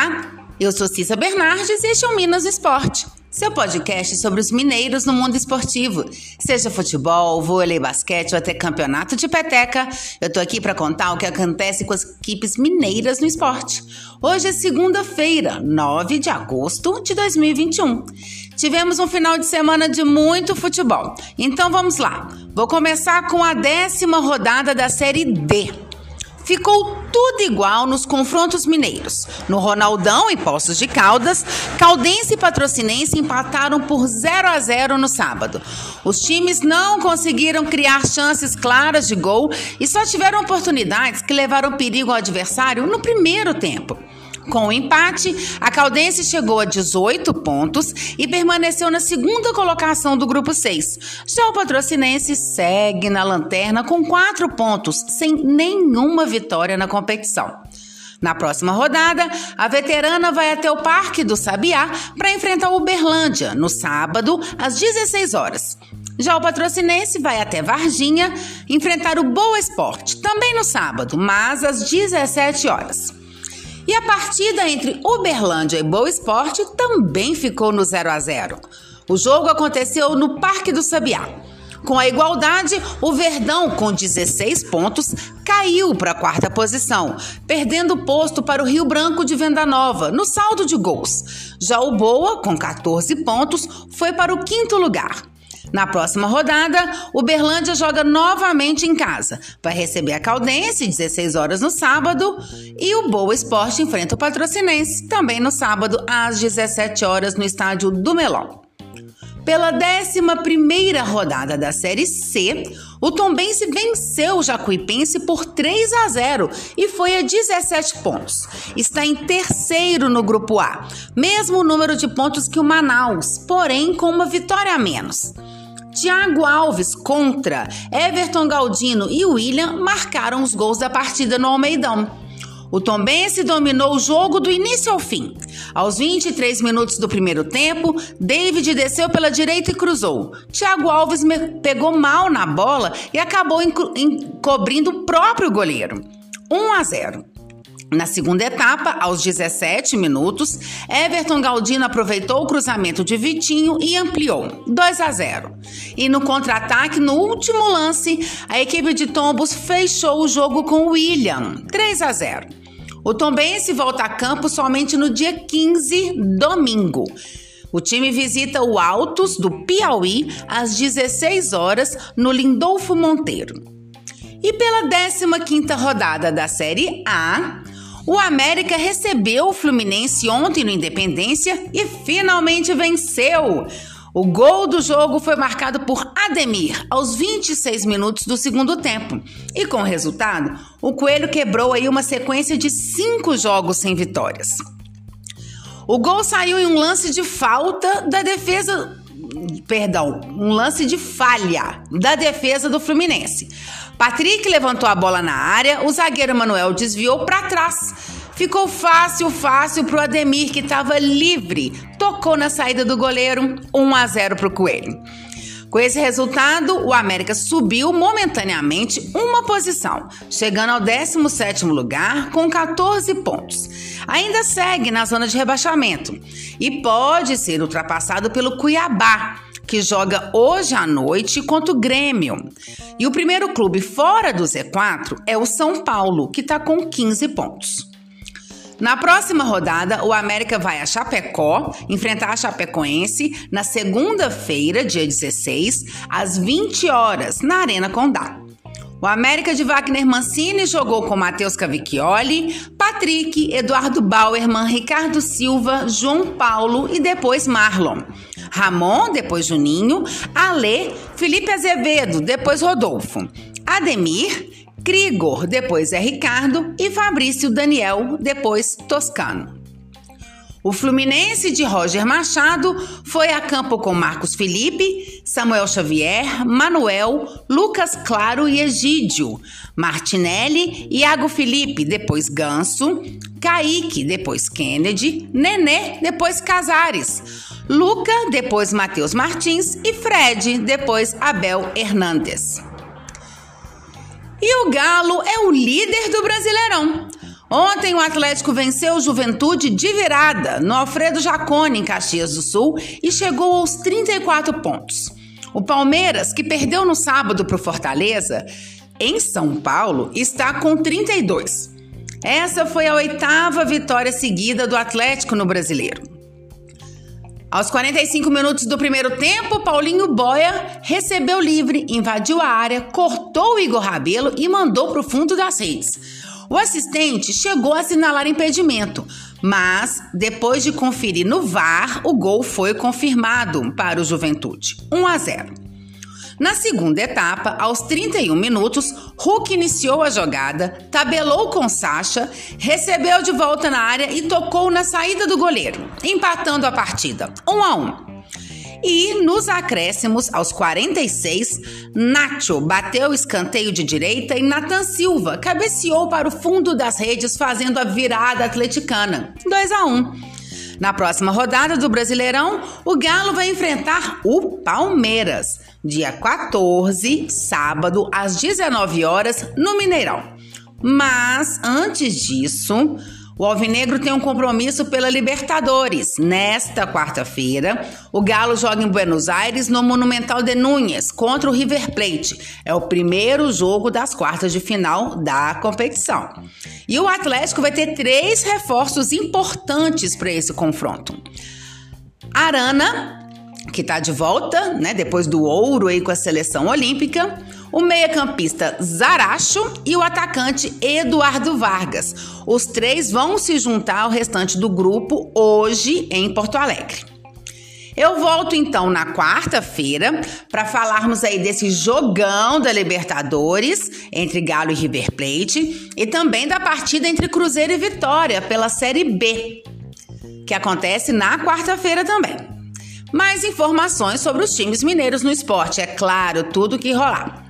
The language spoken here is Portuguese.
Olá, eu sou Cissa Bernardes e este é o Minas Esporte, seu podcast sobre os mineiros no mundo esportivo. Seja futebol, vôlei, basquete ou até campeonato de peteca, eu tô aqui para contar o que acontece com as equipes mineiras no esporte. Hoje é segunda-feira, 9 de agosto de 2021. Tivemos um final de semana de muito futebol. Então vamos lá. Vou começar com a décima rodada da Série D. Ficou tudo igual nos confrontos mineiros. No Ronaldão e Poços de Caldas, Caldense e Patrocinense empataram por 0 a 0 no sábado. Os times não conseguiram criar chances claras de gol e só tiveram oportunidades que levaram perigo ao adversário no primeiro tempo. Com o empate, a Caldense chegou a 18 pontos e permaneceu na segunda colocação do grupo 6. Já o Patrocinense segue na lanterna com 4 pontos, sem nenhuma vitória na competição. Na próxima rodada, a veterana vai até o Parque do Sabiá para enfrentar o Uberlândia, no sábado, às 16 horas. Já o patrocinense vai até Varginha enfrentar o Boa Esporte, também no sábado, mas às 17 horas. E a partida entre Uberlândia e Boa Esporte também ficou no 0 a 0. O jogo aconteceu no Parque do Sabiá. Com a igualdade, o Verdão, com 16 pontos, caiu para a quarta posição, perdendo o posto para o Rio Branco de Venda Nova, no saldo de gols. Já o Boa, com 14 pontos, foi para o quinto lugar. Na próxima rodada, o Berlândia joga novamente em casa. Vai receber a Caldense, 16 horas no sábado, e o Boa Esporte enfrenta o Patrocinense, também no sábado, às 17 horas, no estádio do Melão. Pela 11 rodada da Série C, o Tombense venceu o Jacuipense por 3 a 0 e foi a 17 pontos. Está em terceiro no grupo A, mesmo número de pontos que o Manaus, porém com uma vitória a menos. Thiago Alves contra Everton Galdino e William marcaram os gols da partida no Almeidão. O Tombense dominou o jogo do início ao fim. Aos 23 minutos do primeiro tempo, David desceu pela direita e cruzou. Thiago Alves pegou mal na bola e acabou encobrindo o próprio goleiro. 1 a 0. Na segunda etapa, aos 17 minutos, Everton Galdino aproveitou o cruzamento de Vitinho e ampliou 2 a 0. E no contra-ataque, no último lance, a equipe de Tombos fechou o jogo com William 3 a 0. O Tombense volta a campo somente no dia 15, domingo. O time visita o Altos do Piauí às 16 horas no Lindolfo Monteiro. E pela 15ª rodada da Série A, o América recebeu o Fluminense ontem no Independência e finalmente venceu. O gol do jogo foi marcado por Ademir aos 26 minutos do segundo tempo. E com o resultado, o Coelho quebrou aí uma sequência de cinco jogos sem vitórias. O gol saiu em um lance de falta da defesa. Perdão, um lance de falha da defesa do Fluminense. Patrick levantou a bola na área, o zagueiro Manuel desviou para trás. Ficou fácil, fácil para o Ademir, que estava livre. Tocou na saída do goleiro, 1 a 0 para o Coelho. Com esse resultado, o América subiu momentaneamente uma posição, chegando ao 17º lugar com 14 pontos. Ainda segue na zona de rebaixamento e pode ser ultrapassado pelo Cuiabá, que joga hoje à noite contra o Grêmio. E o primeiro clube fora do Z4 é o São Paulo, que está com 15 pontos. Na próxima rodada, o América vai a Chapecó enfrentar a Chapecoense na segunda-feira, dia 16, às 20 horas, na Arena Condá. O América de Wagner Mancini jogou com Matheus Cavicchioli, Patrick, Eduardo Bauerman, Ricardo Silva, João Paulo e depois Marlon. Ramon, depois Juninho, Alê, Felipe Azevedo, depois Rodolfo. Ademir, Krigor, depois é Ricardo e Fabrício Daniel, depois Toscano. O Fluminense de Roger Machado foi a campo com Marcos Felipe, Samuel Xavier, Manuel, Lucas Claro e Egídio, Martinelli, Iago Felipe, depois Ganso, Kaique, depois Kennedy, Nenê, depois Casares, Luca, depois Matheus Martins e Fred, depois Abel Hernandes. E o Galo é o líder do Brasileirão. Ontem o Atlético venceu o Juventude de virada no Alfredo Jacone, em Caxias do Sul, e chegou aos 34 pontos. O Palmeiras, que perdeu no sábado para o Fortaleza, em São Paulo, está com 32. Essa foi a oitava vitória seguida do Atlético no Brasileiro. Aos 45 minutos do primeiro tempo, Paulinho Boia recebeu livre, invadiu a área, cortou o Igor Rabelo e mandou para o fundo das redes. O assistente chegou a assinalar impedimento, mas depois de conferir no VAR, o gol foi confirmado para o Juventude, 1 a 0. Na segunda etapa, aos 31 minutos, Hulk iniciou a jogada, tabelou com Sacha, recebeu de volta na área e tocou na saída do goleiro, empatando a partida, 1 a 1. E nos acréscimos, aos 46, Nacho bateu o escanteio de direita e Nathan Silva cabeceou para o fundo das redes, fazendo a virada atleticana. 2 a 1. Na próxima rodada do Brasileirão, o Galo vai enfrentar o Palmeiras, dia 14, sábado, às 19 horas, no Mineirão. Mas antes disso, o Alvinegro tem um compromisso pela Libertadores. Nesta quarta-feira, o Galo joga em Buenos Aires no Monumental de Núñez contra o River Plate. É o primeiro jogo das quartas de final da competição. E o Atlético vai ter três reforços importantes para esse confronto. Arana, que está de volta, né, depois do ouro aí com a seleção olímpica, o meia-campista Zaracho e o atacante Eduardo Vargas. Os três vão se juntar ao restante do grupo hoje em Porto Alegre. Eu volto então na quarta-feira para falarmos aí desse jogão da Libertadores entre Galo e River Plate e também da partida entre Cruzeiro e Vitória pela Série B, que acontece na quarta-feira também. Mais informações sobre os times mineiros no esporte, é claro, tudo que rolar.